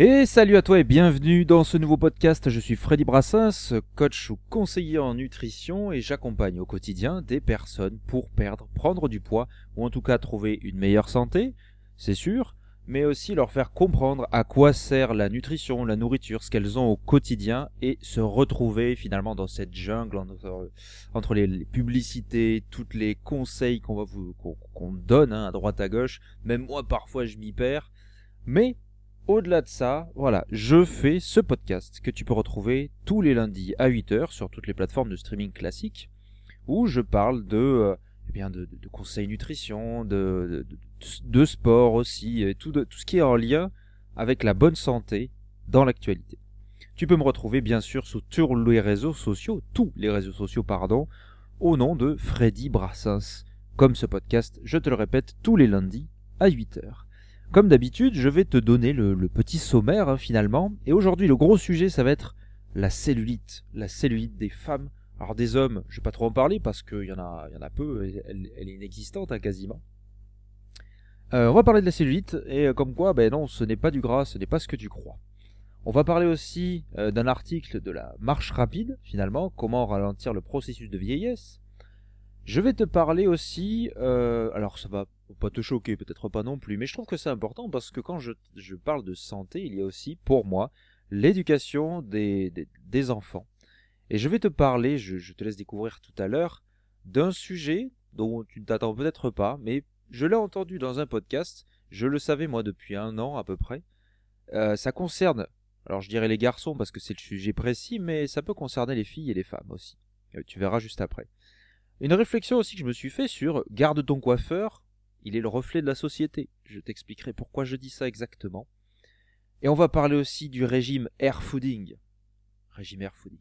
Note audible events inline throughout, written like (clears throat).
Et salut à toi et bienvenue dans ce nouveau podcast. Je suis Freddy Brassens, coach ou conseiller en nutrition et j'accompagne au quotidien des personnes pour perdre, prendre du poids ou en tout cas trouver une meilleure santé, c'est sûr, mais aussi leur faire comprendre à quoi sert la nutrition, la nourriture, ce qu'elles ont au quotidien et se retrouver finalement dans cette jungle entre, les, publicités, toutes les conseils qu'on va vous qu'on donne hein, à droite à gauche. Même moi parfois je m'y perds, mais au-delà de ça, voilà, je fais ce podcast que tu peux retrouver tous les lundis à 8h sur toutes les plateformes de streaming classiques, où je parle de, euh, eh conseils nutrition, de, de, sport aussi, et tout, tout ce qui est en lien avec la bonne santé dans l'actualité. Tu peux me retrouver bien sûr sur tous les réseaux sociaux, tous les réseaux sociaux, pardon, au nom de Freddy Brassens. Comme ce podcast, je te le répète, tous les lundis à 8h. Comme d'habitude, je vais te donner le, petit sommaire hein, finalement. Et aujourd'hui, le gros sujet, ça va être la cellulite. La cellulite des femmes. Alors des hommes, je vais pas trop en parler parce qu'il y, en a, y peu, elle, est inexistante hein, quasiment. Euh, on va parler de la cellulite et euh, comme quoi, ben non, ce n'est pas du gras, ce n'est pas ce que tu crois. On va parler aussi euh, d'un article de la marche rapide, finalement, comment ralentir le processus de vieillesse. Je vais te parler aussi, alors ça va pas te choquer, peut-être pas non plus, mais je trouve que c'est important parce que quand je, parle de santé, il y a aussi, pour moi, l'éducation des, des, enfants. Et je vais te parler, je, te laisse découvrir tout à l'heure, d'un sujet dont tu ne t'attends peut-être pas, mais je l'ai entendu dans un podcast, je le savais moi depuis un an à peu près. Euh, ça concerne, alors je dirais les garçons parce que c'est le sujet précis, mais ça peut concerner les filles et les femmes aussi. Euh, tu verras juste après. Une réflexion aussi que je me suis fait sur garde ton coiffeur, il est le reflet de la société. Je t'expliquerai pourquoi je dis ça exactement. Et on va parler aussi du régime air fooding. Régime air fooding.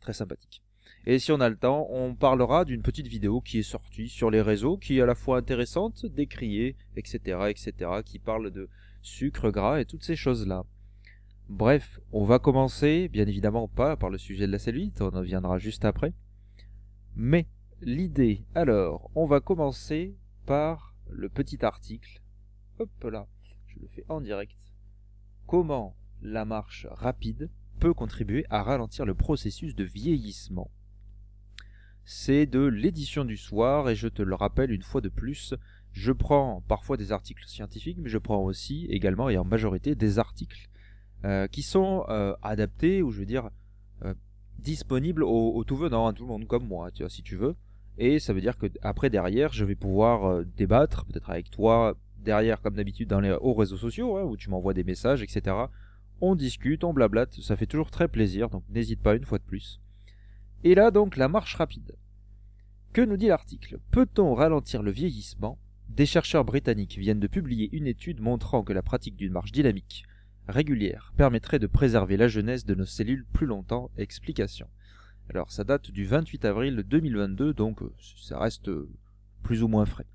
Très sympathique. Et si on a le temps, on parlera d'une petite vidéo qui est sortie sur les réseaux, qui est à la fois intéressante, décriée, etc., etc., qui parle de sucre gras et toutes ces choses-là. Bref, on va commencer, bien évidemment pas par le sujet de la cellulite, on en viendra juste après. Mais l'idée, alors, on va commencer par le petit article. Hop là, je le fais en direct. Comment la marche rapide peut contribuer à ralentir le processus de vieillissement? C'est de l'édition du soir et je te le rappelle une fois de plus, je prends parfois des articles scientifiques, mais je prends aussi également et en majorité des articles euh, qui sont euh, adaptés ou je veux dire euh, disponibles au, tout venant, à tout le monde comme moi, tu si tu veux. Et ça veut dire que après derrière, je vais pouvoir euh, débattre, peut-être avec toi, derrière comme d'habitude dans les hauts réseaux sociaux, hein, où tu m'envoies des messages, etc. On discute, on blablate, ça fait toujours très plaisir, donc n'hésite pas une fois de plus. Et là donc la marche rapide. Que nous dit l'article? Peut-on ralentir le vieillissement? Des chercheurs britanniques viennent de publier une étude montrant que la pratique d'une marche dynamique régulière permettrait de préserver la jeunesse de nos cellules plus longtemps. Explication. Alors ça date du 28 avril 2022, donc euh, ça reste euh, plus ou moins frais.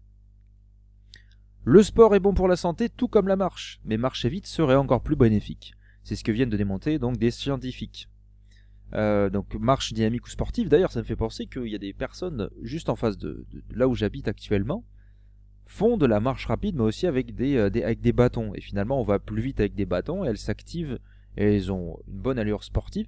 Le sport est bon pour la santé tout comme la marche, mais marcher vite serait encore plus bénéfique. C'est ce que viennent de démontrer donc des scientifiques. Euh, donc marche dynamique ou sportive, d'ailleurs ça me fait penser qu'il y a des personnes juste en face de, là où j'habite actuellement, font de la marche rapide mais aussi avec des, avec des bâtons. Et finalement on va plus vite avec des bâtons et elles s'activent et elles ont une bonne allure sportive.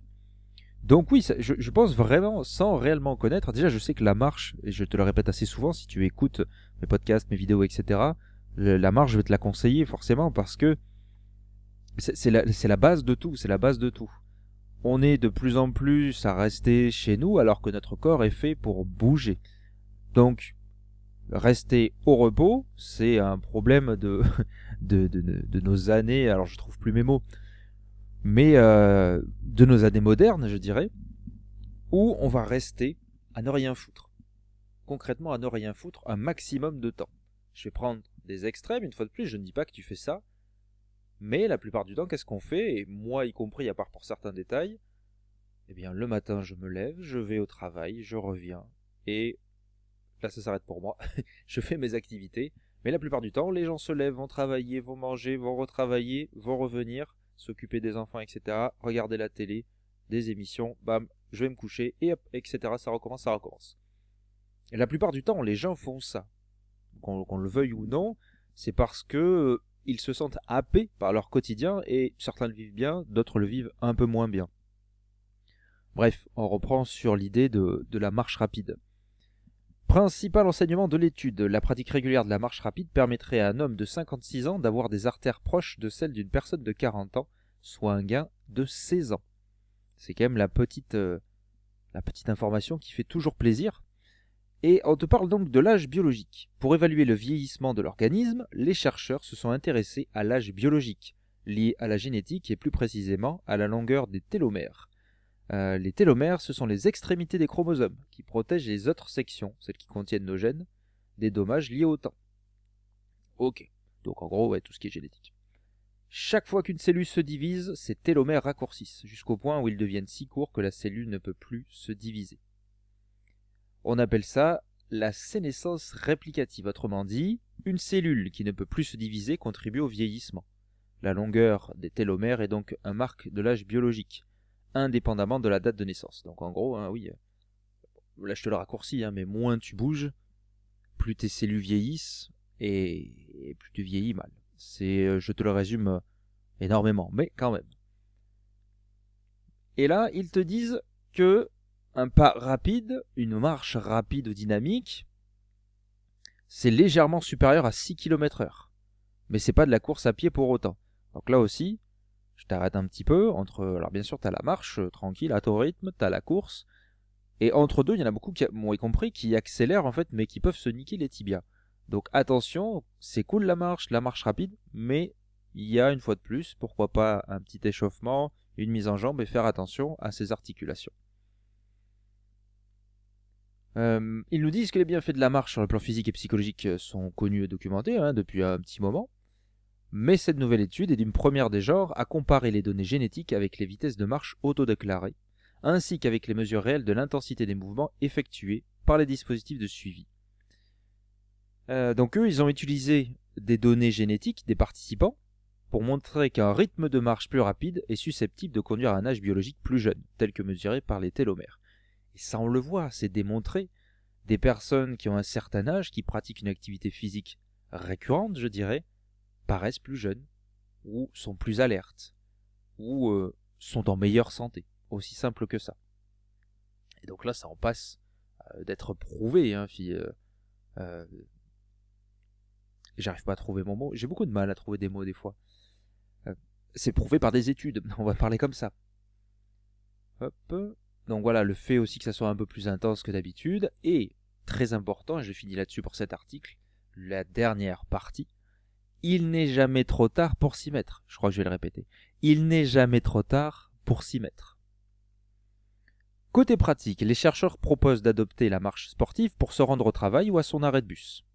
Donc oui, je, pense vraiment, sans réellement connaître, déjà je sais que la marche, et je te le répète assez souvent, si tu écoutes mes podcasts, mes vidéos, etc., la marche, je vais te la conseiller forcément parce que c'est la, base de tout, c'est la base de tout. On est de plus en plus à rester chez nous alors que notre corps est fait pour bouger. Donc, rester au repos, c'est un problème de, (laughs) de, de, de, nos années, alors je trouve plus mes mots, mais euh, de nos années modernes, je dirais, où on va rester à ne rien foutre. Concrètement, à ne rien foutre un maximum de temps. Je vais prendre des extrêmes, une fois de plus, je ne dis pas que tu fais ça, mais la plupart du temps, qu'est-ce qu'on fait? Et moi y compris, à part pour certains détails, eh bien, le matin, je me lève, je vais au travail, je reviens, et là, ça s'arrête pour moi. (laughs) je fais mes activités, mais la plupart du temps, les gens se lèvent, vont travailler, vont manger, vont retravailler, vont revenir, s'occuper des enfants, etc., regarder la télé, des émissions, bam, je vais me coucher, et hop, etc., ça recommence, ça recommence. Et la plupart du temps, les gens font ça. Qu'on le veuille ou non, c'est parce que euh, ils se sentent happés par leur quotidien et certains le vivent bien, d'autres le vivent un peu moins bien. Bref, on reprend sur l'idée de, de la marche rapide. Principal enseignement de l'étude, la pratique régulière de la marche rapide permettrait à un homme de 56 ans d'avoir des artères proches de celles d'une personne de 40 ans, soit un gain de 16 ans. C'est quand même la petite, euh, la petite information qui fait toujours plaisir. Et on te parle donc de l'âge biologique. Pour évaluer le vieillissement de l'organisme, les chercheurs se sont intéressés à l'âge biologique, lié à la génétique et plus précisément à la longueur des télomères. Euh, les télomères, ce sont les extrémités des chromosomes qui protègent les autres sections, celles qui contiennent nos gènes, des dommages liés au temps. Ok, donc en gros, ouais, tout ce qui est génétique. Chaque fois qu'une cellule se divise, ces télomères raccourcissent, jusqu'au point où ils deviennent si courts que la cellule ne peut plus se diviser. On appelle ça la sénescence réplicative, autrement dit, une cellule qui ne peut plus se diviser contribue au vieillissement. La longueur des télomères est donc un marque de l'âge biologique, indépendamment de la date de naissance. Donc en gros, hein, oui, là je te le raccourcis, hein, mais moins tu bouges, plus tes cellules vieillissent et, plus tu vieillis mal. C'est, euh, je te le résume euh, énormément, mais quand même. Et là, ils te disent que un pas rapide, une marche rapide ou dynamique, c'est légèrement supérieur à 6 km heure. Mais c'est pas de la course à pied pour autant. Donc là aussi, je t'arrête un petit peu. Entre, alors bien sûr, tu as la marche euh, tranquille à ton rythme, tu as la course. Et entre deux, il y en a beaucoup qui m'ont compris qui accélèrent en fait, mais qui peuvent se niquer les tibias. Donc attention, c'est cool la marche, la marche rapide, mais il y a une fois de plus, pourquoi pas un petit échauffement, une mise en jambe et faire attention à ses articulations. Euh, ils nous disent que les bienfaits de la marche sur le plan physique et psychologique sont connus et documentés hein, depuis un petit moment. Mais cette nouvelle étude est d'une première des genres à comparer les données génétiques avec les vitesses de marche autodéclarées, ainsi qu'avec les mesures réelles de l'intensité des mouvements effectués par les dispositifs de suivi. Euh, donc eux, ils ont utilisé des données génétiques des participants pour montrer qu'un rythme de marche plus rapide est susceptible de conduire à un âge biologique plus jeune, tel que mesuré par les télomères. Et ça, on le voit, c'est démontré. Des personnes qui ont un certain âge, qui pratiquent une activité physique récurrente, je dirais, paraissent plus jeunes, ou sont plus alertes, ou euh, sont en meilleure santé. Aussi simple que ça. Et donc là, ça en passe euh, d'être prouvé. Hein, euh, J'arrive pas à trouver mon mot. J'ai beaucoup de mal à trouver des mots des fois. C'est prouvé par des études. (laughs) On va parler comme ça. Hop. Donc voilà, le fait aussi que ça soit un peu plus intense que d'habitude. Et, très important, je finis là-dessus pour cet article, la dernière partie, il n'est jamais trop tard pour s'y mettre. Je crois que je vais le répéter. Il n'est jamais trop tard pour s'y mettre. Côté pratique, les chercheurs proposent d'adopter la marche sportive pour se rendre au travail ou à son arrêt de bus.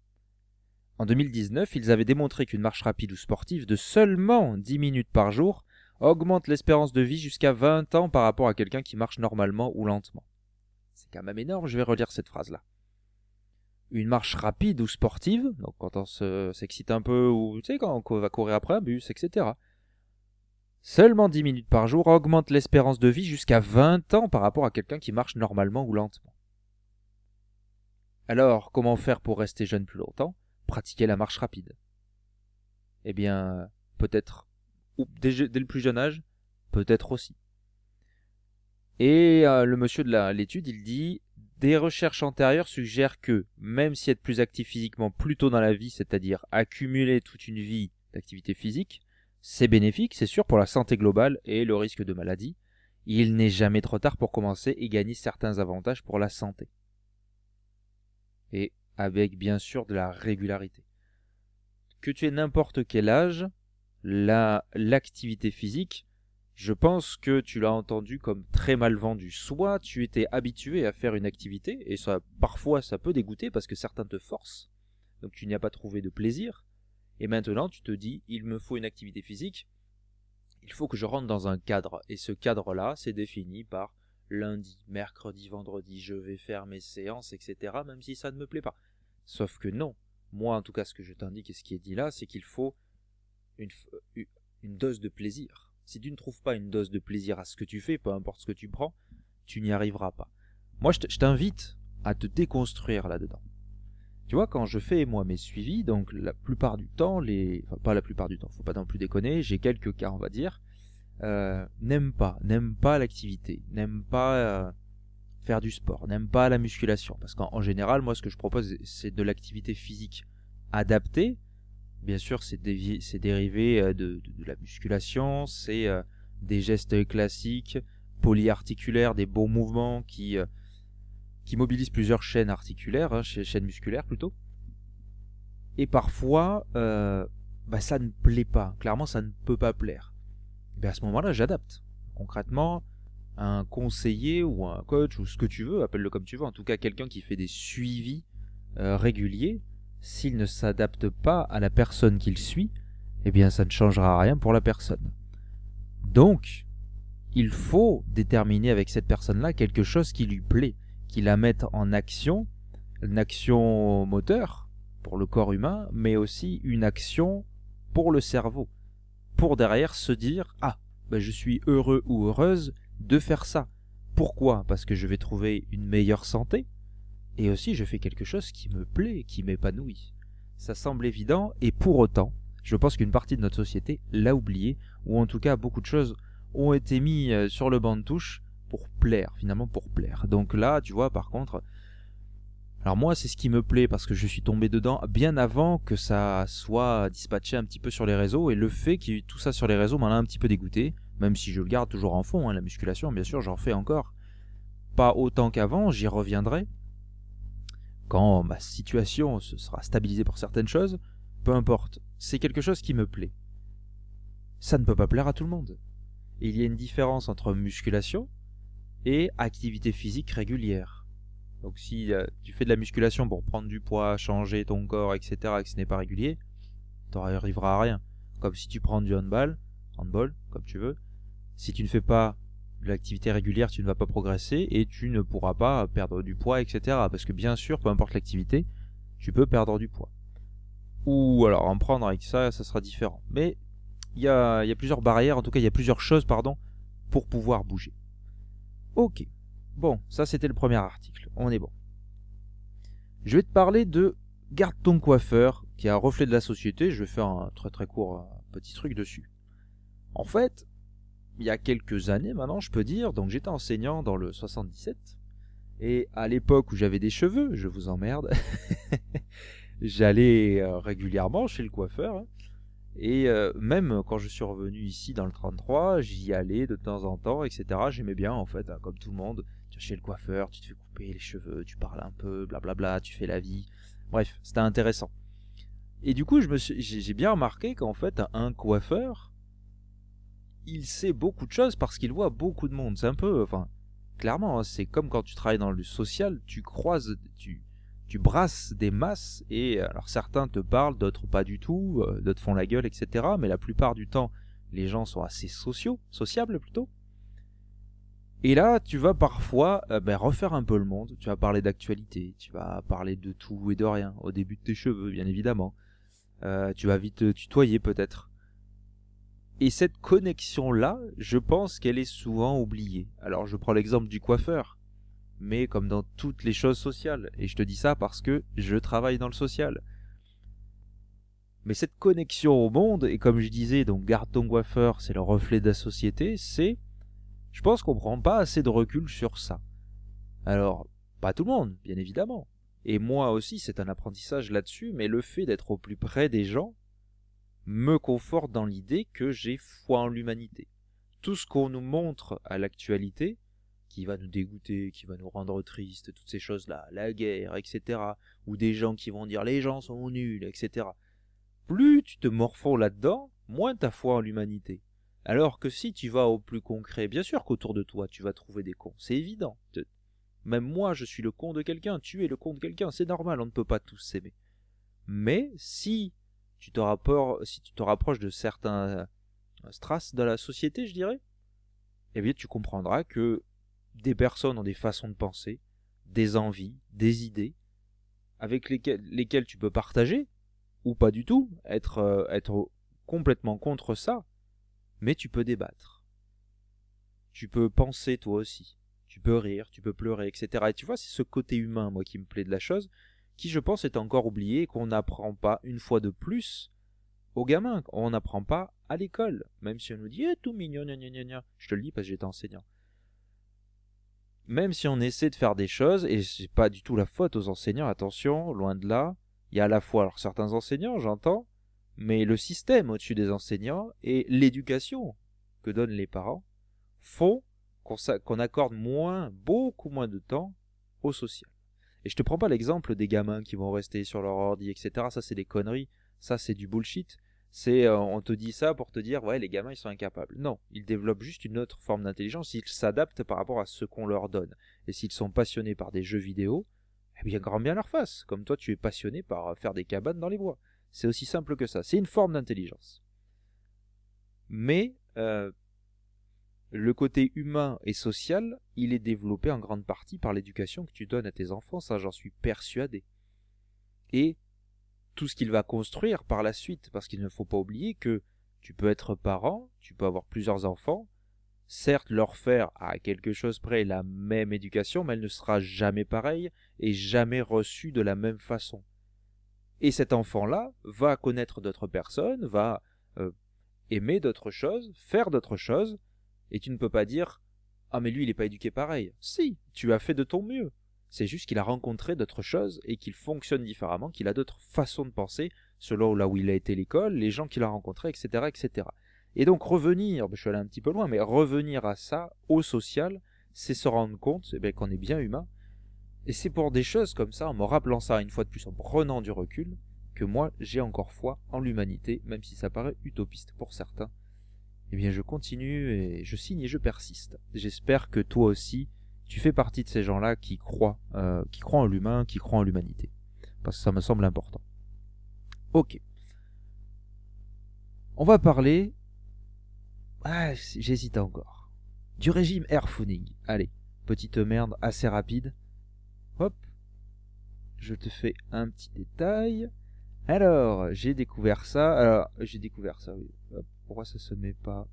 En 2019, ils avaient démontré qu'une marche rapide ou sportive de seulement 10 minutes par jour augmente l'espérance de vie jusqu'à 20 ans par rapport à quelqu'un qui marche normalement ou lentement. C'est quand même énorme, je vais relire cette phrase-là une marche rapide ou sportive, donc quand on s'excite un peu ou tu sais quand on va courir après un bus, etc. Seulement 10 minutes par jour augmente l'espérance de vie jusqu'à 20 ans par rapport à quelqu'un qui marche normalement ou lentement. Alors, comment faire pour rester jeune plus longtemps? Pratiquer la marche rapide. Eh bien, peut-être dès, dès, le plus jeune âge, peut-être aussi. Et euh, le monsieur de l'étude, il dit des recherches antérieures suggèrent que, même si être plus actif physiquement plus tôt dans la vie, c'est-à-dire accumuler toute une vie d'activité physique, c'est bénéfique, c'est sûr, pour la santé globale et le risque de maladie, il n'est jamais trop tard pour commencer et gagner certains avantages pour la santé. Et avec bien sûr de la régularité. Que tu aies n'importe quel âge, l'activité physique je pense que tu l'as entendu comme très mal vendu. Soit tu étais habitué à faire une activité, et ça, parfois ça peut dégoûter parce que certains te forcent, donc tu n'y as pas trouvé de plaisir, et maintenant tu te dis, il me faut une activité physique, il faut que je rentre dans un cadre, et ce cadre-là, c'est défini par lundi, mercredi, vendredi, je vais faire mes séances, etc., même si ça ne me plaît pas. Sauf que non, moi en tout cas ce que je t'indique et ce qui est dit là, c'est qu'il faut une, une dose de plaisir si tu ne trouves pas une dose de plaisir à ce que tu fais, peu importe ce que tu prends, tu n'y arriveras pas. Moi, je t'invite à te déconstruire là-dedans. Tu vois, quand je fais moi mes suivis, donc la plupart du temps, les, enfin pas la plupart du temps, faut pas non plus déconner, j'ai quelques cas on va dire, euh, n'aiment pas, n'aiment pas l'activité, n'aiment pas euh, faire du sport, n'aiment pas la musculation, parce qu'en général, moi ce que je propose c'est de l'activité physique adaptée. Bien sûr, c'est dérivé euh, de, la musculation, c'est euh, des gestes classiques, polyarticulaires, des bons mouvements qui qui mobilise plusieurs chaînes articulaires, hein, chaînes musculaires plutôt. Et parfois, euh, bah, ça ne plaît pas. Clairement, ça ne peut pas plaire. Et à ce moment-là, j'adapte. Concrètement, un conseiller ou un coach ou ce que tu veux, appelle-le comme tu veux, en tout cas quelqu'un qui fait des suivis euh, réguliers, s'il ne s'adapte pas à la personne qu'il suit, eh bien ça ne changera rien pour la personne. Donc, il faut déterminer avec cette personne-là quelque chose qui lui plaît qui la mettent en action, une action moteur pour le corps humain, mais aussi une action pour le cerveau, pour derrière se dire ah ben je suis heureux ou heureuse de faire ça. Pourquoi? Parce que je vais trouver une meilleure santé et aussi je fais quelque chose qui me plaît, qui m'épanouit. Ça semble évident et pour autant, je pense qu'une partie de notre société l'a oublié ou en tout cas beaucoup de choses ont été mis euh, sur le banc de touche pour plaire, finalement pour plaire. Donc là, tu vois, par contre, alors moi, c'est ce qui me plaît parce que je suis tombé dedans bien avant que ça soit dispatché un petit peu sur les réseaux et le fait qu'il y ait tout ça sur les réseaux m'en a un petit peu dégoûté, même si je le garde toujours en fond, hein, la musculation, bien sûr, j'en fais encore. Pas autant qu'avant, j'y reviendrai. Quand ma situation se sera stabilisée pour certaines choses, peu importe, c'est quelque chose qui me plaît. Ça ne peut pas plaire à tout le monde. il y a une différence entre musculation, et activité physique régulière. Donc si euh, tu fais de la musculation pour prendre du poids, changer ton corps, etc., et que ce n'est pas régulier, tu n'arriveras à rien. Comme si tu prends du handball, handball, comme tu veux, si tu ne fais pas l'activité régulière, tu ne vas pas progresser et tu ne pourras pas perdre du poids, etc. Parce que bien sûr, peu importe l'activité, tu peux perdre du poids. Ou alors en prendre avec ça, ça sera différent. Mais il y a, plusieurs barrières, en tout cas il y a plusieurs choses, pardon, pour pouvoir bouger. Ok. Bon, ça c'était le premier article. On est bon. Je vais te parler de Garde ton coiffeur, qui est un reflet de la société. Je vais faire un très très court petit truc dessus. En fait, il y a quelques années maintenant, je peux dire, donc j'étais enseignant dans le 77. Et à l'époque où j'avais des cheveux, je vous emmerde, (laughs) j'allais euh, régulièrement chez le coiffeur. Hein. Et euh, même quand je suis revenu ici dans le 33, j'y allais de temps en temps, etc. J'aimais bien en fait, hein, comme tout le monde. Chez le coiffeur, tu te fais couper les cheveux, tu parles un peu, blablabla, tu fais la vie. Bref, c'était intéressant. Et du coup, j'ai bien remarqué qu'en fait, un coiffeur, il sait beaucoup de choses parce qu'il voit beaucoup de monde. C'est un peu, enfin, clairement, hein, c'est comme quand tu travailles dans le social, tu croises, tu, tu brasses des masses et alors certains te parlent, d'autres pas du tout, euh, d'autres font la gueule, etc. Mais la plupart du temps, les gens sont assez sociaux, sociables plutôt. Et là, tu vas parfois euh, ben, refaire un peu le monde. Tu vas parler d'actualité, tu vas parler de tout et de rien. Au début de tes cheveux, bien évidemment. Euh, tu vas vite tutoyer peut-être. Et cette connexion-là, je pense qu'elle est souvent oubliée. Alors je prends l'exemple du coiffeur mais comme dans toutes les choses sociales. Et je te dis ça parce que je travaille dans le social. Mais cette connexion au monde, et comme je disais, donc garde ton coiffeur, c'est le reflet de la société, c'est. Je pense qu'on prend pas assez de recul sur ça. Alors, pas tout le monde, bien évidemment. Et moi aussi, c'est un apprentissage là-dessus, mais le fait d'être au plus près des gens me conforte dans l'idée que j'ai foi en l'humanité. Tout ce qu'on nous montre à l'actualité, qui va nous dégoûter, qui va nous rendre tristes, toutes ces choses-là, la guerre, etc. Ou des gens qui vont dire les gens sont nuls, etc. Plus tu te morfonds là-dedans, moins ta foi en l'humanité. Alors que si tu vas au plus concret, bien sûr qu'autour de toi tu vas trouver des cons, c'est évident. Même moi je suis le con de quelqu'un, tu es le con de quelqu'un, c'est normal, on ne peut pas tous s'aimer. Mais si si tu te rapproches de certains euh, strass de la société, je dirais, eh bien tu comprendras que des personnes ont des façons de penser, des envies, des idées, avec lesquelles, tu peux partager, ou pas du tout, être, euh, être complètement contre ça, mais tu peux débattre. Tu peux penser toi aussi. Tu peux rire, tu peux pleurer, etc. Et tu vois, c'est ce côté humain, moi, qui me plaît de la chose, qui je pense est encore oublié qu'on n'apprend pas une fois de plus aux gamins. On n'apprend pas à l'école, même si on nous dit eh, tout mignon, gna, gna, gna. je te le dis parce que j'étais enseignant. Même si on essaie de faire des choses, et c'est pas du tout la faute aux enseignants, attention, loin de là, il y a à la fois certains enseignants, j'entends, mais le système au-dessus des enseignants et l'éducation que donnent les parents font qu'on accorde beaucoup moins de temps au social. Et je te prends pas l'exemple des gamins qui vont rester sur leur ordi, etc. Ça, c'est des conneries. Ça, c'est du bullshit. C'est, euh, on te dit ça pour te dire, ouais, les gamins, ils sont incapables. Non, ils développent juste une autre forme d'intelligence. Ils s'adaptent par rapport à ce qu'on leur donne. Et s'ils sont passionnés par des jeux vidéo, eh bien, grand bien leur face. Comme toi, tu es passionné par euh, faire des cabanes dans les bois. C'est aussi simple que ça. C'est une forme d'intelligence. Mais euh, le côté humain et social, il est développé en grande partie par l'éducation que tu donnes à tes enfants, ça j'en suis persuadé. Et tout ce qu'il va construire par la suite, parce qu'il ne faut pas oublier que tu peux être parent, tu peux avoir plusieurs enfants, certes leur faire à quelque chose près la même éducation, mais elle ne sera jamais pareille et jamais reçue de la même façon. Et cet enfant-là va connaître d'autres personnes, va euh, aimer d'autres choses, faire d'autres choses, et tu ne peux pas dire Ah, mais lui, il n'est pas éduqué pareil. Si, tu as fait de ton mieux. C'est juste qu'il a rencontré d'autres choses et qu'il fonctionne différemment, qu'il a d'autres façons de penser selon là où il a été l'école, les gens qu'il a rencontrés, etc., etc. Et donc revenir, je suis allé un petit peu loin, mais revenir à ça, au social, c'est se rendre compte eh qu'on est bien humain. Et c'est pour des choses comme ça, en me rappelant ça une fois de plus, en prenant du recul, que moi j'ai encore foi en l'humanité, même si ça paraît utopiste pour certains eh bien je continue et je signe et je persiste. J'espère que toi aussi, tu fais partie de ces gens-là qui croient, euh, qui croient en l'humain, qui croient en l'humanité. Parce que ça me semble important. Ok. On va parler. Ah, j'hésite encore. Du régime airfooning. Allez, petite merde assez rapide. Hop. Je te fais un petit détail. Alors, j'ai découvert ça. Alors, j'ai découvert ça, oui. Hop pourquoi ça se met pas.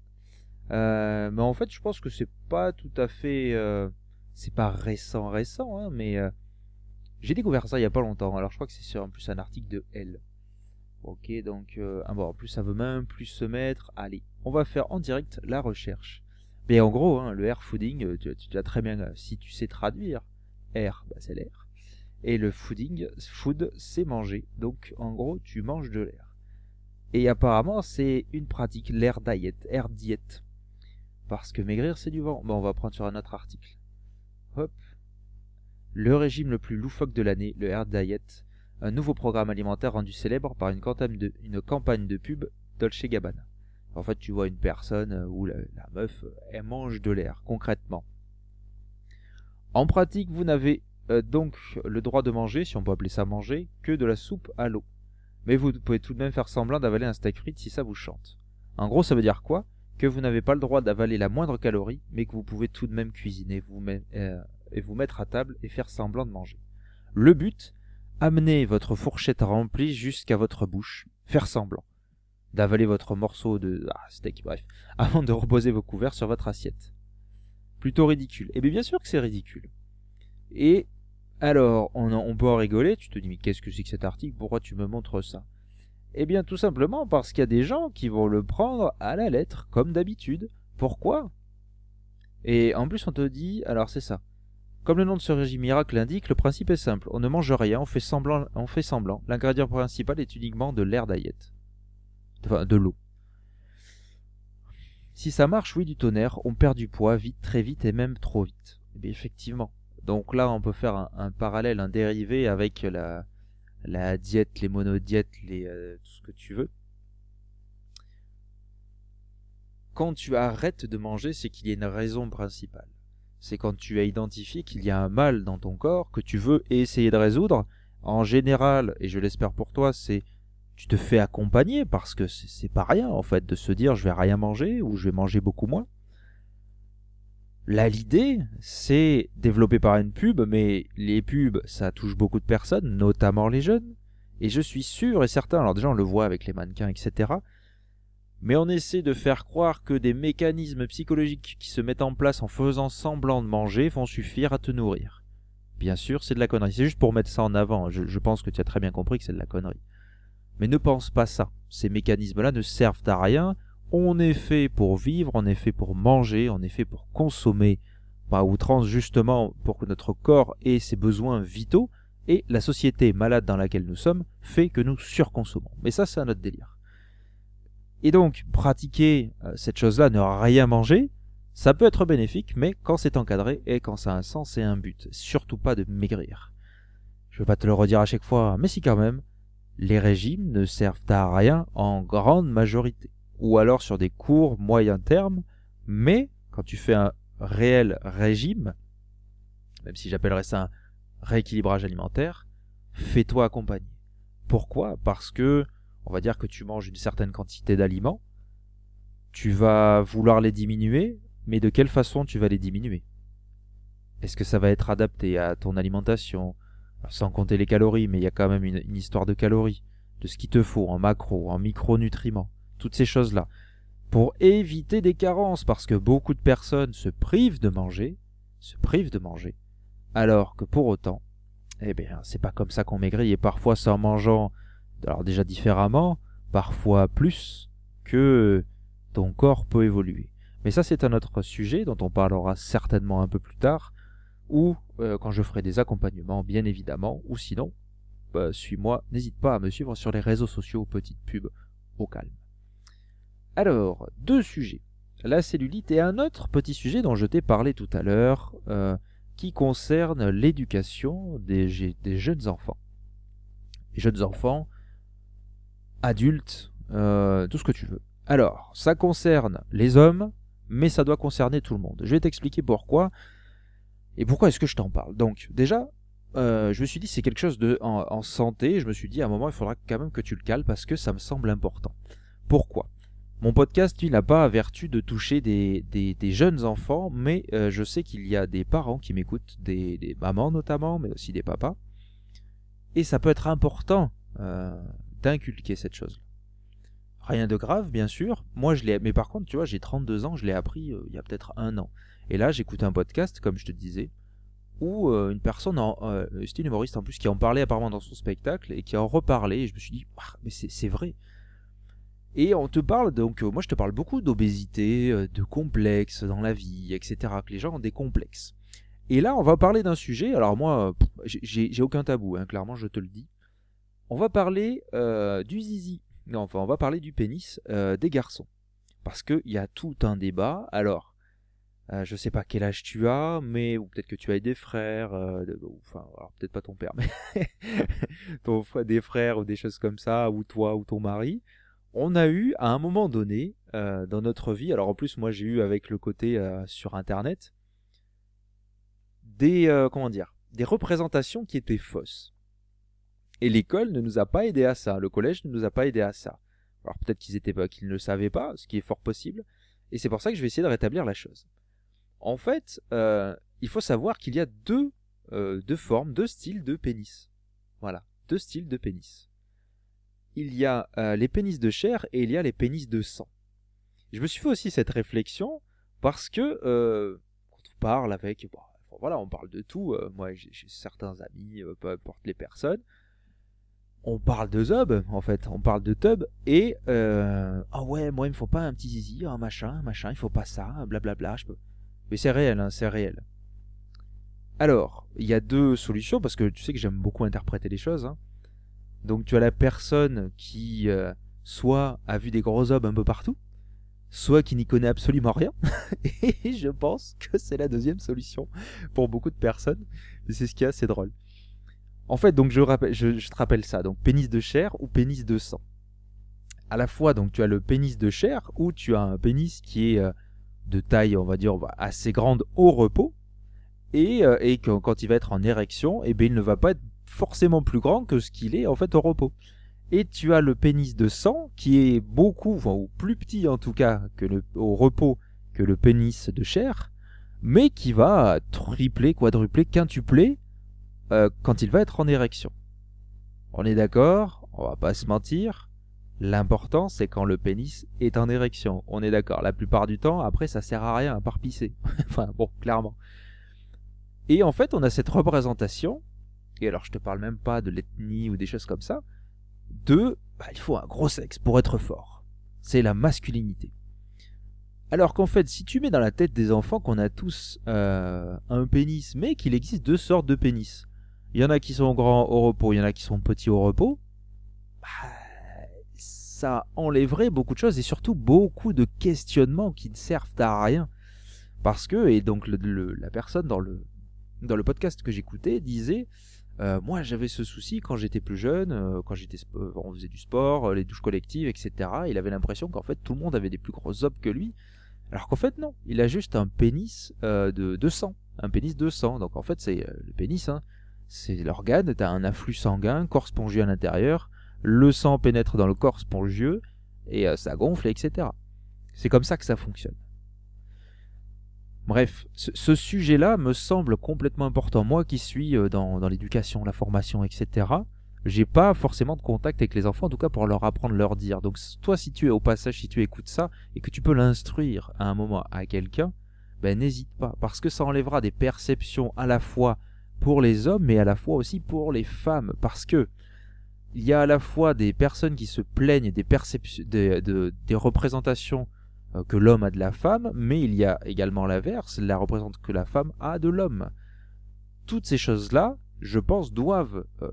Euh, mais en fait je pense que c'est pas tout à fait euh, c'est pas récent récent hein, mais euh, j'ai découvert ça il y a pas longtemps. Alors je crois que c'est en plus un article de L ok donc ah bon, en plus ça veut même plus se mettre. Allez on va faire en direct la recherche. Mais en gros hein, le air fooding tu, tu, as très bien si tu sais traduire air bah, c'est l'air. Et le fooding food c'est manger. Donc en gros tu manges de l'air et apparemment, c'est une pratique, l'air diet, air diet. Parce que maigrir, c'est du vent. Bon, on va prendre sur un autre article. Hop. Le régime le plus loufoque de l'année, le air diet. Un nouveau programme alimentaire rendu célèbre par une campagne de, pub Dolce Gabbana. En fait, tu vois une personne euh, où la, meuf, euh, elle mange de l'air, concrètement. En pratique, vous n'avez euh, donc le droit de manger, si on peut appeler ça manger, que de la soupe à l'eau mais vous pouvez tout de même faire semblant d'avaler un steak frites si ça vous chante. En gros, ça veut dire quoi? Que vous n'avez pas le droit d'avaler la moindre calorie, mais que vous pouvez tout de même cuisiner vous euh, vous mettre à table et faire semblant de manger. Le but Amener votre fourchette remplie jusqu'à votre bouche, faire semblant d'avaler votre morceau de ah, steak, bref, (laughs) avant de reposer vos couverts sur votre assiette. Plutôt ridicule. Et eh bien, bien sûr que c'est ridicule. Et alors, on, peut en rigoler, tu te dis mais qu'est-ce que c'est que cet article? Pourquoi tu me montres ça? Eh bien tout simplement parce qu'il y a des gens qui vont le prendre à la lettre, comme d'habitude. Pourquoi? Et en plus on te dit, alors c'est ça. Comme le nom de ce régime miracle l'indique, le principe est simple. On ne mange rien, on fait semblant. L'ingrédient principal est uniquement de l'air d'aillette. Enfin, de l'eau. Si ça marche, oui, du tonnerre, on perd du poids vite, très vite et même trop vite. Eh bien, effectivement. Donc là, on peut faire un, parallèle, un dérivé avec la, diète, les monodiètes, euh, tout ce que tu veux. Quand tu arrêtes de manger, c'est qu'il y a une raison principale. C'est quand tu as identifié qu'il y a un mal dans ton corps que tu veux essayer de résoudre. En général, et je l'espère pour toi, c'est tu te fais accompagner parce que c'est pas rien en fait de se dire je vais rien manger ou je vais manger beaucoup moins. Là, l'idée, c'est développé par une pub, mais les pubs, ça touche beaucoup de personnes, notamment les jeunes. Et je suis sûr et certain, alors déjà on le voit avec les mannequins, etc. Mais on essaie de faire croire que des mécanismes psychologiques qui se mettent en place en faisant semblant de manger vont suffire à te nourrir. Bien sûr, c'est de la connerie. C'est juste pour mettre ça en avant. Je, je pense que tu as très bien compris que c'est de la connerie. Mais ne pense pas ça. Ces mécanismes-là ne servent à rien. On est fait pour vivre, on est fait pour manger, on est fait pour consommer à outrance justement pour que notre corps ait ses besoins vitaux. Et la société malade dans laquelle nous sommes fait que nous surconsommons. Mais ça, c'est un autre délire. Et donc, pratiquer euh, cette chose-là, ne rien manger, ça peut être bénéfique, mais quand c'est encadré et quand ça a un sens et un but. Surtout pas de maigrir. Je vais pas te le redire à chaque fois, mais si quand même, les régimes ne servent à rien en grande majorité. Ou alors sur des courts moyen terme, mais quand tu fais un réel régime, même si j'appellerais ça un rééquilibrage alimentaire, fais-toi accompagner. Pourquoi? Parce que, on va dire que tu manges une certaine quantité d'aliments, tu vas vouloir les diminuer, mais de quelle façon tu vas les diminuer? Est-ce que ça va être adapté à ton alimentation? Sans compter les calories, mais il y a quand même une, une histoire de calories, de ce qu'il te faut en macro, en micronutriments, toutes ces choses-là. Pour éviter des carences, parce que beaucoup de personnes se privent de manger, se privent de manger, alors que pour autant, eh bien, c'est pas comme ça qu'on maigrit, et parfois c'est en mangeant, alors déjà différemment, parfois plus, que ton corps peut évoluer. Mais ça, c'est un autre sujet dont on parlera certainement un peu plus tard, ou euh, quand je ferai des accompagnements, bien évidemment, ou sinon, bah, suis-moi, n'hésite pas à me suivre sur les réseaux sociaux, petites pubs, au calme. Alors, deux sujets. La cellulite et un autre petit sujet dont je t'ai parlé tout à l'heure, euh, qui concerne l'éducation des, jeunes enfants. Jeunes enfants, adultes, euh, tout ce que tu veux. Alors, ça concerne les hommes, mais ça doit concerner tout le monde. Je vais t'expliquer pourquoi. Et pourquoi est-ce que je t'en parle Donc, déjà, euh, je me suis dit c'est quelque chose de en, santé. Je me suis dit à un moment il faudra quand même que tu le cales parce que ça me semble important. Pourquoi? Mon podcast, lui, n'a pas vertu de toucher des, jeunes enfants, mais euh, je sais qu'il y a des parents qui m'écoutent, des, mamans notamment, mais aussi des papas. Et ça peut être important euh, d'inculquer cette chose. Rien de grave, bien sûr. Moi, je l'ai. Mais par contre, tu vois, j'ai 32 ans, je l'ai appris euh, il y a peut-être un an. Et là, j'écoute un podcast, comme je te disais, où une personne, en, c'était humoriste en plus, qui en parlait apparemment dans son spectacle et qui en reparlait. Et je me suis dit, ah, mais c'est vrai. Et on te parle, donc, moi, je te parle beaucoup d'obésité, de complexes dans la vie, etc. Que les gens ont des complexes. Et là, on va parler d'un sujet. Alors, moi, j'ai aucun tabou, hein, clairement, je te le dis. On va parler du zizi enfin, on va parler du pénis euh, des garçons. Parce qu'il y a tout un débat. Alors, euh, je sais pas quel âge tu as, mais peut-être que tu as des frères, euh, enfin, peut-être pas ton père, mais (laughs) des frères ou des choses comme ça, ou toi ou ton mari. On a eu à un moment donné dans notre vie, alors en plus moi j'ai eu avec le côté sur internet, des comment dire, des représentations qui étaient fausses. Et l'école ne nous a pas aidé à ça, le collège ne nous a pas aidé à ça. Alors peut-être qu'ils étaient pas, qu'ils ne le savaient pas, ce qui est fort possible. Et c'est pour ça que je vais essayer de rétablir la chose. En fait, euh, il faut savoir qu'il y a deux, euh, deux formes, deux styles de pénis. Voilà, deux styles de pénis. Il y a euh, les pénis de chair et il y a les pénis de sang. Je me suis fait aussi cette réflexion parce que quand on parle avec, voilà, on parle de tout. moi, j'ai certains amis, peu importe les personnes on parle de Zob, en fait, on parle de Tub, et euh, ah ouais, moi il me faut pas un petit zizi, un machin, un machin, il faut pas ça, blablabla, je peux. Mais c'est réel, hein, c'est réel. Alors, il y a deux solutions, parce que tu sais que j'aime beaucoup interpréter les choses. Hein. Donc tu as la personne qui euh, soit a vu des gros obs un peu partout, soit qui n'y connaît absolument rien. (laughs) et je pense que c'est la deuxième solution pour beaucoup de personnes. C'est ce qui est assez drôle. En fait, donc je, te rappelle ça. Donc pénis de chair ou pénis de sang. À la fois, donc tu as le pénis de chair où tu as un pénis qui est euh, de taille, on va dire, assez grande au repos. Et, euh, et quand il va être en érection, eh bien, il ne va pas être forcément plus grand que ce qu'il est en fait au repos. Et tu as le pénis de sang qui est beaucoup, ou plus petit en tout cas que au repos que le pénis de chair, mais qui va tripler, quadrupler, quintupler euh, quand il va être en érection. On est d'accord, on va pas se mentir. L'important, c'est quand le pénis est en érection. On est d'accord. La plupart du temps, après, ça sert à rien à part pisser. (laughs) enfin, bon, clairement. Et en fait, on a cette représentation, et alors je te parle même pas de l'ethnie ou des choses comme ça, de bah, il faut un gros sexe pour être fort. C'est la masculinité. Alors qu'en fait, si tu mets dans la tête des enfants qu'on a tous euh, un pénis, mais qu'il existe deux sortes de pénis. Il y en a qui sont grands au repos, il y en a qui sont petits au repos. Bah, ça enlèverait beaucoup de choses et surtout beaucoup de questionnements qui ne servent à rien. Parce que, et donc la personne dans le, dans le podcast que j'écoutais disait euh, moi j'avais ce souci quand j'étais plus jeune, euh, quand j'étais on faisait du sport, les douches collectives, etc. Il avait l'impression qu'en fait tout le monde avait des plus gros obs que lui, alors qu'en fait non, il a juste un pénis euh, de, de sang, un pénis de sang. Donc en fait c'est le pénis, hein, c'est l'organe, t'as un afflux sanguin, corps spongieux à l'intérieur, le sang pénètre dans le corps spongieux et ça gonfle, etc. C'est comme ça que ça fonctionne. Bref, ce, sujet-là me semble complètement important. Moi qui suis euh, dans, l'éducation, la formation, etc., j'ai pas forcément de contact avec les enfants, en tout cas pour leur apprendre leur dire. Donc toi, si tu es au passage, si tu écoutes ça, et que tu peux l'instruire à un moment à quelqu'un, ben n'hésite pas, parce que ça enlèvera des perceptions à la fois pour les hommes, mais à la fois aussi pour les femmes, parce que il y a à la fois des personnes qui se plaignent des perceptions, des représentations que l'homme a de la femme, mais il y a également l'inverse, la représente que la femme a de l'homme. Toutes ces choses-là, je pense, doivent euh,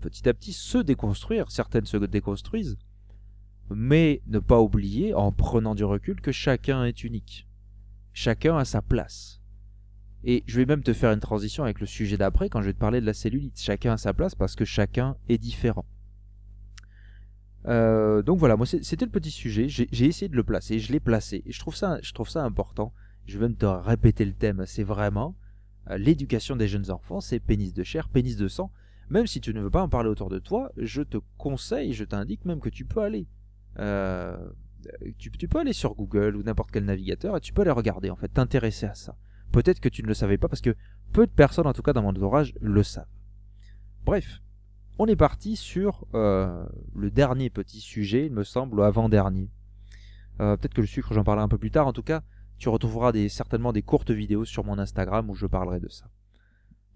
petit à petit se déconstruire, certaines se déconstruisent, mais ne pas oublier, en prenant du recul, que chacun est unique. Chacun a sa place. Et je vais même te faire une transition avec le sujet d'après quand je vais te parler de la cellulite. Chacun a sa place parce que chacun est différent. Euh, donc voilà, moi c'était le petit sujet. J'ai essayé de le placer, je l'ai placé. Et je trouve ça, important. Je vais même te répéter le thème. C'est vraiment euh, l'éducation des jeunes enfants. C'est pénis de chair, pénis de sang. Même si tu ne veux pas en parler autour de toi, je te conseille, je t'indique même que tu peux aller. Euh, tu, tu, peux aller sur Google ou n'importe quel navigateur et tu peux aller regarder en fait, t'intéresser à ça. Peut-être que tu ne le savais pas parce que peu de personnes, en tout cas dans mon entourage, le savent. Bref, on est parti sur euh, le dernier petit sujet, il me semble, avant-dernier. Euh, peut-être que le sucre, j'en parlerai un peu plus tard. En tout cas, tu retrouveras certainement des courtes vidéos sur mon Instagram où je parlerai de ça.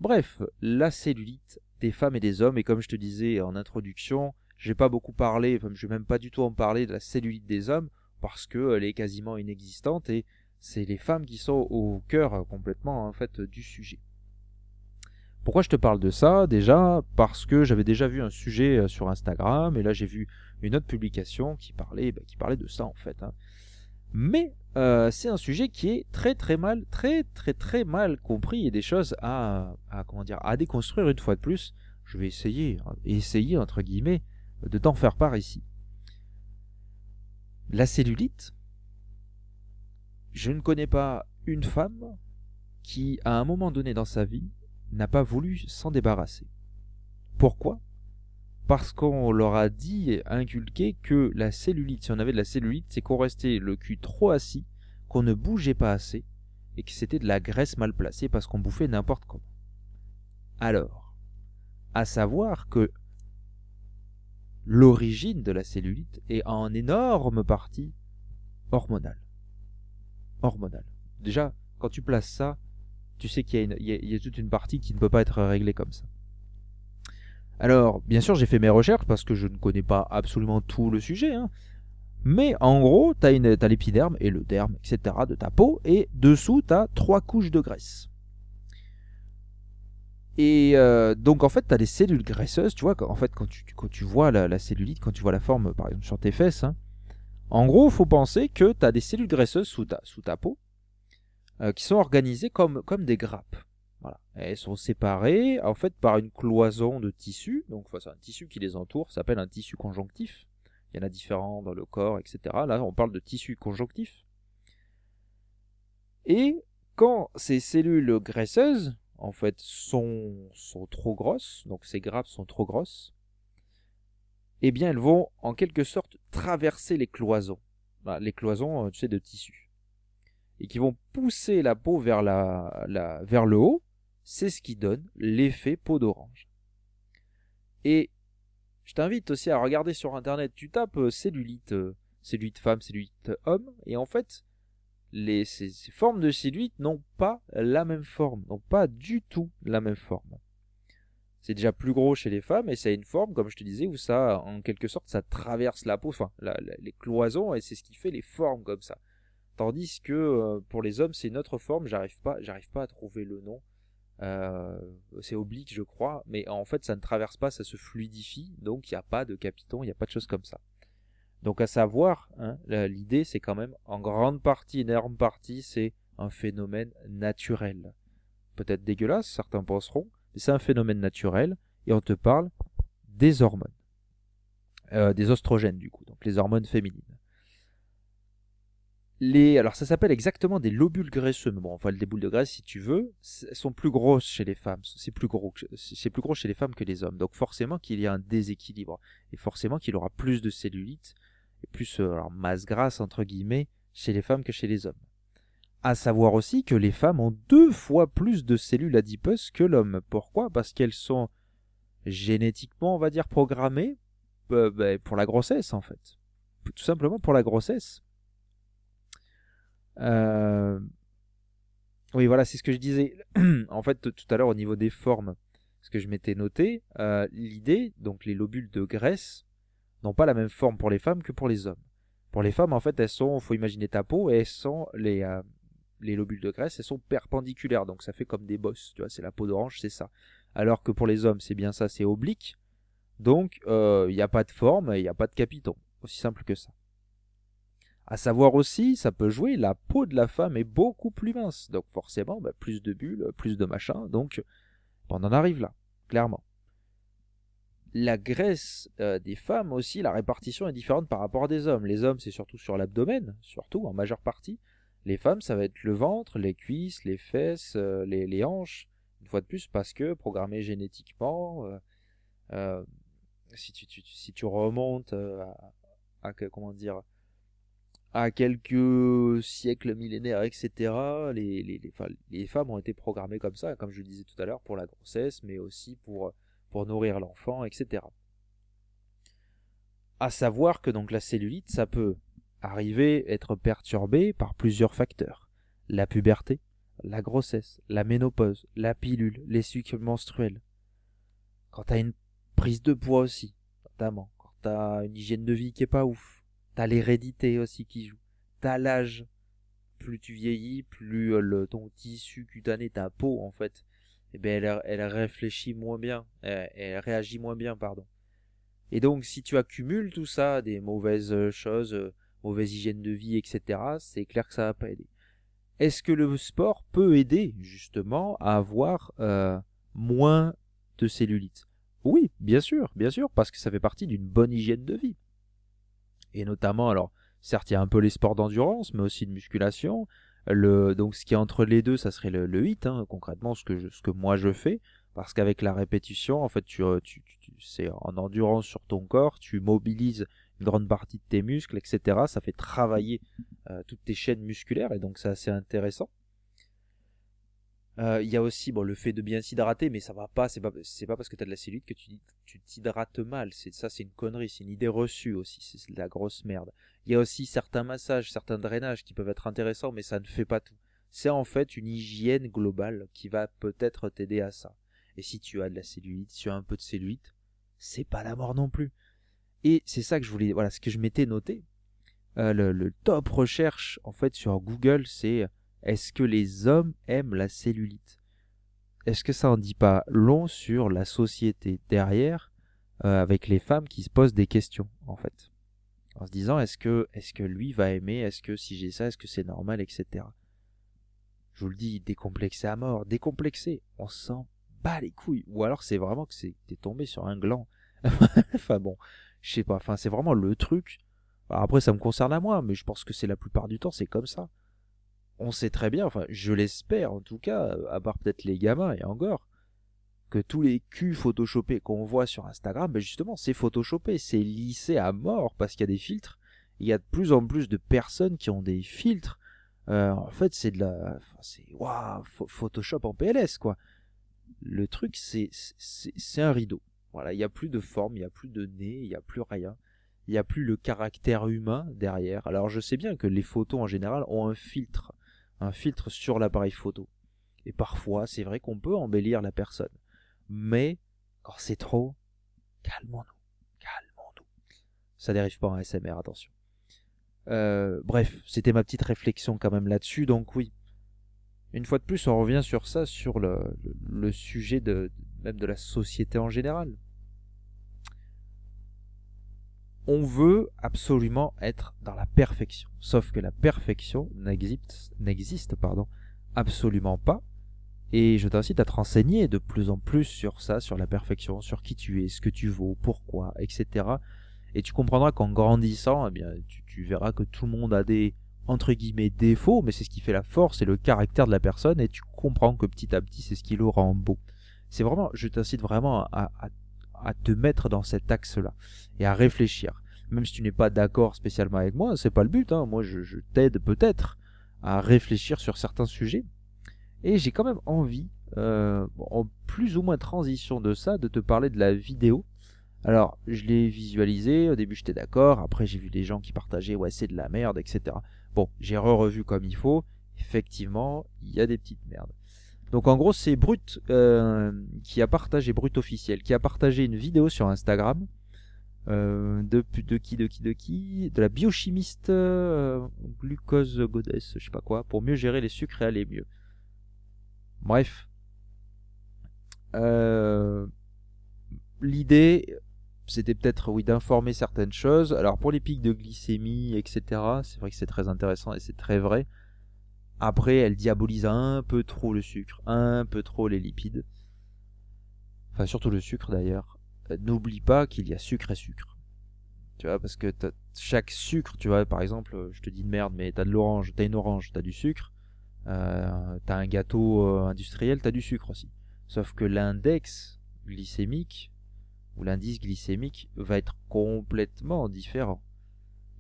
Bref, la cellulite des femmes et des hommes, et comme je te disais en introduction, j'ai pas beaucoup parlé, enfin, je vais même pas du tout en parler de la cellulite des hommes, parce qu'elle est quasiment inexistante, et c'est les femmes qui sont au cœur complètement en fait du sujet. Pourquoi je te parle de ça? Déjà parce que j'avais déjà vu un sujet euh, sur Instagram et là j'ai vu une autre publication qui parlait, bah, de ça en fait. Hein. Mais euh, c'est un sujet qui est très très mal, très très très mal compris et des choses à, comment dire, à déconstruire une fois de plus. Je vais essayer, essayer entre guillemets, de t'en faire part ici. La cellulite, je ne connais pas une femme qui, à un moment donné dans sa vie, n'a pas voulu s'en débarrasser. Pourquoi? Parce qu'on leur a dit inculqué que la cellulite, si on avait de la cellulite, c'est qu'on restait le cul trop assis, qu'on ne bougeait pas assez, et que c'était de la graisse mal placée parce qu'on bouffait n'importe comment. Alors, à savoir que l'origine de la cellulite est en énorme partie hormonale. Hormonale. Déjà, quand tu places ça, tu sais qu'il y, a toute une partie qui ne peut pas être réglée comme ça. Alors, bien sûr, j'ai fait mes recherches parce que je ne connais pas absolument tout le sujet. Hein. Mais en gros, tu as, l'épiderme et le derme, etc. de ta peau. Et dessous, tu as trois couches de graisse. Et euh, donc, en fait, tu as des cellules graisseuses. Tu vois, en fait, quand tu, vois la, cellulite, quand tu vois la forme, par exemple, sur tes fesses, hein, en gros, faut penser que tu as des cellules graisseuses sous ta peau euh, qui sont organisées comme, comme des grappes. Elles sont séparées en fait par une cloison de tissu. Donc c'est un tissu qui les entoure, ça s'appelle un tissu conjonctif. Il y en a différents dans le corps, etc. Là, on parle de tissu conjonctif. Et quand ces cellules graisseuses, en fait, sont, sont trop grosses, donc ces grappes sont trop grosses, eh bien, elles vont en quelque sorte traverser les cloisons. les cloisons, euh, tu sais, de tissu et qui vont pousser la peau vers, le haut, c'est ce qui donne l'effet peau d'orange. Et je t'invite aussi à regarder sur internet, tu tapes euh, cellulite, euh, cellulite femme, cellulite homme, et en fait, les, ces, formes de cellulite n'ont pas la même forme, n'ont pas du tout la même forme. C'est déjà plus gros chez les femmes et ça a une forme, comme je te disais, où ça, en quelque sorte, ça traverse la peau, enfin, les cloisons et c'est ce qui fait les formes comme ça. Tandis que euh, pour les hommes, c'est une autre forme, j'arrive pas, à trouver le nom. Euh, c'est oblique, je crois, mais en fait, ça ne traverse pas, ça se fluidifie, donc il n'y a pas de capiton, il n'y a pas de choses comme ça. Donc à savoir, hein, l'idée c'est quand même en grande partie, énorme partie, c'est un phénomène naturel. Peut-être dégueulasse, certains penseront, mais c'est un phénomène naturel et on te parle des hormones. Euh, des oestrogènes du coup, donc les hormones féminines. Les, alors ça s'appelle exactement des lobules graisseux, mais bon, enfin des boules de graisse si tu veux, sont plus grosses chez les femmes, c'est plus gros, c'est plus gros chez les femmes que les hommes, donc forcément qu'il y a un déséquilibre, et forcément qu'il aura plus de cellulite, et plus euh, alors, masse grasse entre guillemets chez les femmes que chez les hommes. À savoir aussi que les femmes ont deux fois plus de cellules adipeuses que l'homme. Pourquoi? Parce qu'elles sont génétiquement, on va dire, programmées euh, ben, pour la grossesse en fait. Tout simplement pour la grossesse. Euh, oui, voilà, c'est ce que je disais. (clears throat) en fait, tout à l'heure, au niveau des formes, ce que je m'étais noté, l'idée, donc les lobules de graisse, n'ont pas la même forme pour les femmes que pour les hommes. Pour les femmes, en fait, elles sont, faut imaginer ta peau, et elles sont les, euh, les lobules de graisse, elles sont perpendiculaires, donc ça fait comme des bosses, tu vois, c'est la peau d'orange, c'est ça. Alors que pour les hommes, c'est bien ça, c'est oblique, donc il euh, n'y a pas de forme, il n'y a pas de capiton, aussi simple que ça. À savoir aussi, ça peut jouer, la peau de la femme est beaucoup plus mince, donc forcément, bah, plus de bulles, plus de machin, donc on en arrive là, clairement la graisse euh, des femmes aussi, la répartition est différente par rapport à des hommes. Les hommes, c'est surtout sur l'abdomen, surtout en majeure partie. Les femmes, ça va être le ventre, les cuisses, les fesses, euh, les, hanches. Une fois de plus, parce que programmé génétiquement, euh, si, tu, si, tu, remontes à, comment dire à quelques siècles millénaires, etc., les, femmes ont été programmées comme ça, comme je le disais tout à l'heure, pour la grossesse, mais aussi pour pour nourrir l'enfant, etc. À savoir que donc la cellulite, ça peut arriver, être perturbé par plusieurs facteurs. La puberté, la grossesse, la ménopause, la pilule, les cycles menstruels. Quand t'as une prise de poids aussi, notamment. Quand t'as une hygiène de vie qui est pas ouf. T'as l'hérédité aussi qui joue. T'as l'âge. Plus tu vieillis, plus euh, ton tissu cutané, ta peau en fait, eh ben elle, réfléchit moins bien, elle, réagit moins bien, pardon. Et donc, si tu accumules tout ça, des mauvaises euh, choses, euh, mauvaise hygiène de vie, etc., c'est clair que ça va pas aider. Est-ce que le sport peut aider justement à avoir moins de cellulite Oui, bien sûr, bien sûr, parce que ça fait partie d'une bonne hygiène de vie. Et notamment, alors, certes, il y a un peu les sports d'endurance, mais aussi de musculation, donc ce qui est entre les deux, ça serait le, le hit, hein, concrètement ce que, moi je fais, parce qu'avec la répétition, en fait, tu, euh, tu, c'est en endurance sur ton corps, tu mobilises une grande partie de tes muscles, etc. Ça fait travailler euh, toutes tes chaînes musculaires et donc c'est assez intéressant. Euh, il y a aussi bon, le fait de bien s'hydrater, mais ça va pas, c'est pas, c'est pas parce que tu as de la cellulite que tu, tu t'hydrates mal. C'est, ça, c'est une connerie, c'est une idée reçue aussi, c'est de la grosse merde. Il y a aussi certains massages, certains drainages qui peuvent être intéressants, mais ça ne fait pas tout. C'est en fait une hygiène globale qui va peut-être t'aider à ça. Et si tu as de la cellulite, si tu as un peu de cellulite, c'est pas la mort non plus. Et c'est ça que je voulais, voilà, ce que je m'étais noté. Euh, le, le top recherche en fait sur Google, c'est est-ce que les hommes aiment la cellulite? Est-ce que ça en dit pas long sur la société derrière euh, avec les femmes qui se posent des questions en fait? En se disant est-ce que lui va aimer? Est-ce que si j'ai ça est-ce que c'est normal etc je vous le dis décomplexé à mort décomplexé on s'en bat les couilles. Ou alors c'est vraiment que t'es tombé sur un gland. (laughs) Enfin bon je sais pas. Enfin c'est vraiment le truc. Après ça me concerne à moi mais je pense que c'est la plupart du temps c'est comme ça on sait très bien, enfin je l'espère en tout cas, à part peut-être les gamins et encore, que tous les culs photoshopés qu'on voit sur Instagram, ben justement c'est photoshopé, c'est lissé à mort parce qu'il y a des filtres. Il y a de plus en plus de personnes qui ont des filtres. Euh, en fait c'est de la, c'est waouh, Photoshop en PLS quoi. Le truc c'est c'est un rideau. Voilà, il n'y a plus de forme, il n'y a plus de nez, il n'y a plus rien. il n'y a plus le caractère humain derrière. Alors je sais bien que les photos en général ont un filtre, un filtre sur l'appareil photo. Et parfois, c'est vrai qu'on peut embellir la personne. Mais quand c'est trop, calmons-nous, calmons-nous. Ça dérive pas en SMR, attention. Euh, bref, c'était ma petite réflexion quand même là-dessus. Donc oui, une fois de plus, on revient sur ça, sur le, le sujet de, même de la société en général on veut absolument être dans la perfection. Sauf que la perfection n'existe, pardon, absolument pas. Et je t'incite à te renseigner de plus en plus sur ça, sur la perfection, sur qui tu es, ce que tu vaux, pourquoi, etc. Et tu comprendras qu'en grandissant, eh bien, tu, verras que tout le monde a des entre guillemets défauts, mais c'est ce qui fait la force et le caractère de la personne, et tu comprends que petit à petit, c'est ce qui le rend beau. C'est vraiment, je t'incite vraiment à à te mettre dans cet axe-là et à réfléchir. Même si tu n'es pas d'accord spécialement avec moi, c'est pas le but. Hein. Moi, je, t'aide peut-être à réfléchir sur certains sujets. Et j'ai quand même envie, euh, en plus ou moins transition de ça, de te parler de la vidéo. Alors, je l'ai visualisé, au début j'étais d'accord, après j'ai vu des gens qui partageaient, ouais c'est de la merde, etc. Bon, j'ai re-revu comme il faut, effectivement, il y a des petites merdes. Donc en gros, c'est Brut euh, qui a partagé, Brut officiel, qui a partagé une vidéo sur Instagram euh, de, de qui, de qui, de qui De la biochimiste euh, glucose goddess, je sais pas quoi, pour mieux gérer les sucres et aller mieux. Bref. L'idée, c'était peut-être oui d'informer certaines choses. Alors pour les pics de glycémie, etc., c'est vrai que c'est très intéressant et c'est très vrai. Après, elle diabolise un peu trop le sucre, un peu trop les lipides. Enfin, surtout le sucre d'ailleurs. Euh, n'oublie pas qu'il y a sucre et sucre. Tu vois, parce que chaque sucre, tu vois, par exemple, euh, je te dis de merde, mais t'as de l'orange, t'as une orange, t'as du sucre. Euh, t'as un gâteau industriel, t'as du sucre aussi. Sauf que l'index glycémique ou l'indice glycémique va être complètement différent.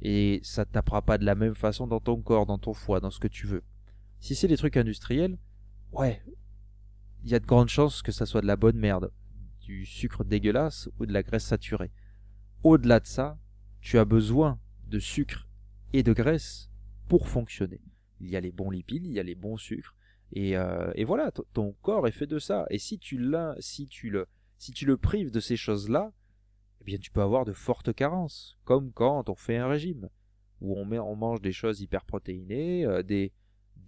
Et ça tapera pas de la même façon dans ton corps, dans ton foie, dans ce que tu veux. Si c'est des trucs industriels, ouais, il y a de grandes chances que ça soit de la bonne merde, du sucre dégueulasse ou de la graisse saturée. Au-delà de ça, tu as besoin de sucre et de graisse pour fonctionner. Il y a les bons lipides, il y a les bons sucres, et, euh, voilà, ton corps est fait de ça. Et si tu si tu le, si tu le prives de ces choses-là, eh bien tu peux avoir de fortes carences, comme quand on fait un régime où on, met, on mange des choses hyper protéinées, euh, des,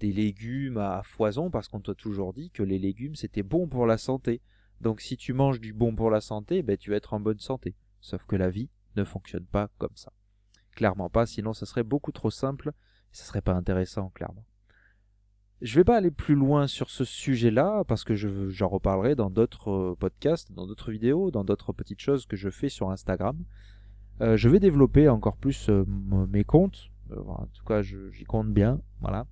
des légumes à foison parce qu'on t'a toujours dit que les légumes c'était bon pour la santé. Donc si tu manges du bon pour la santé, ben, tu vas être en bonne santé. Sauf que la vie ne fonctionne pas comme ça. Clairement pas, sinon ça serait beaucoup trop simple et ça serait pas intéressant, clairement. Je vais pas aller plus loin sur ce sujet-là parce que j'en reparlerai dans d'autres euh, podcasts, dans d'autres vidéos, dans d'autres petites choses que je fais sur Instagram. Euh, je vais développer encore plus euh, mes comptes. en tout cas, j'y compte bien. Voilà.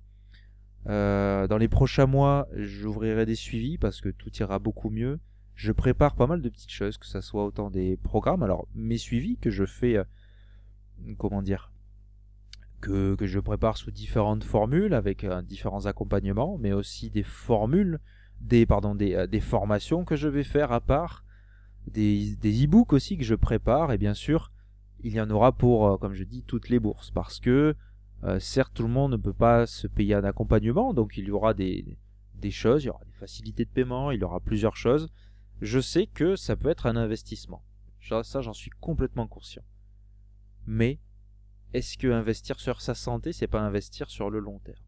Euh, dans les prochains mois, j'ouvrirai des suivis parce que tout ira beaucoup mieux. Je prépare pas mal de petites choses, que ce soit autant des programmes, alors mes suivis que je fais, euh, comment dire, que, je prépare sous différentes formules avec euh, différents accompagnements, mais aussi des formules, des pardon, des, des, formations que je vais faire à part, des, des e-books aussi que je prépare, et bien sûr, il y en aura pour, comme je dis, toutes les bourses, parce que euh, certes, tout le monde ne peut pas se payer un accompagnement, donc il y aura des, choses, il y aura des facilités de paiement, il y aura plusieurs choses. Je sais que ça peut être un investissement. Ça, j'en suis complètement conscient. Mais est-ce que investir sur sa santé, c'est pas investir sur le long terme?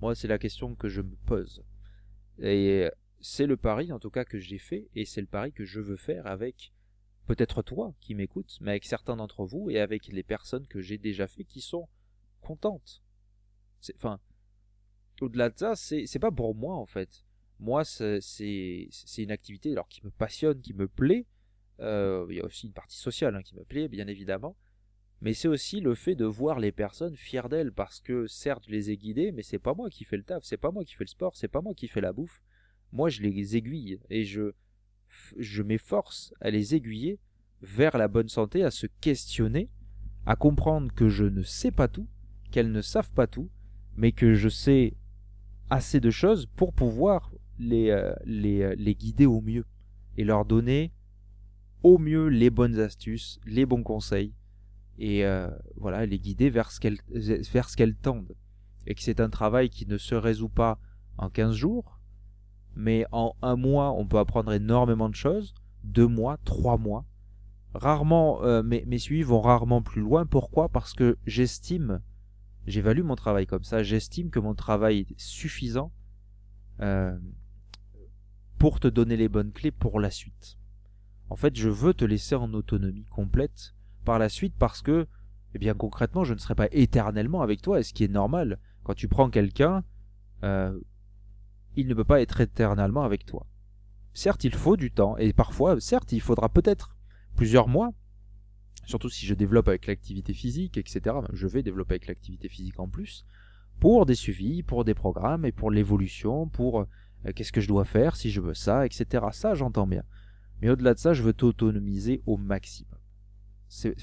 Moi, c'est la question que je me pose. Et c'est le pari, en tout cas, que j'ai fait, et c'est le pari que je veux faire avec peut-être toi qui m'écoutes, mais avec certains d'entre vous et avec les personnes que j'ai déjà fait qui sont contente. Enfin, au-delà de ça, c'est pas pour moi en fait. Moi, c'est une activité alors qui me passionne, qui me plaît. Euh, il y a aussi une partie sociale hein, qui me plaît, bien évidemment. Mais c'est aussi le fait de voir les personnes fières d'elles parce que certes, je les ai guidées, mais c'est pas moi qui fais le taf, c'est pas moi qui fais le sport, c'est pas moi qui fais la bouffe. Moi, je les aiguille et je, je m'efforce à les aiguiller vers la bonne santé, à se questionner, à comprendre que je ne sais pas tout qu'elles ne savent pas tout, mais que je sais assez de choses pour pouvoir les, euh, les, euh, les guider au mieux et leur donner au mieux les bonnes astuces, les bons conseils et euh, voilà, les guider vers ce qu'elles tendent. Et que c'est un travail qui ne se résout pas en 15 jours, mais en un mois, on peut apprendre énormément de choses, deux mois, trois mois. Rarement, mes, mes suivis vont rarement plus loin. Pourquoi? Parce que j'estime, j'évalue mon travail comme ça, j'estime que mon travail est suffisant euh, pour te donner les bonnes clés pour la suite. En fait, je veux te laisser en autonomie complète par la suite parce que, eh bien concrètement, je ne serai pas éternellement avec toi, et ce qui est normal. Quand tu prends quelqu'un, euh, il ne peut pas être éternellement avec toi. Certes, il faut du temps, et parfois, certes, il faudra peut-être plusieurs mois, surtout si je développe avec l'activité physique, etc. Je vais développer avec l'activité physique en plus, pour des suivis, pour des programmes, et pour l'évolution, pour euh, qu'est-ce que je dois faire si je veux ça, etc. Ça, j'entends bien. Mais au-delà de ça, je veux t'autonomiser au maximum.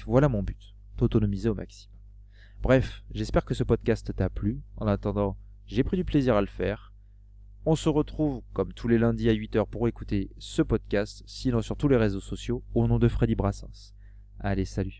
Voilà mon but, t'autonomiser au maximum. Bref, j'espère que ce podcast t'a plu. En attendant, j'ai pris du plaisir à le faire. On se retrouve comme tous les lundis à 8h pour écouter ce podcast, sinon sur tous les réseaux sociaux, au nom de Freddy Brassens. Allez, salut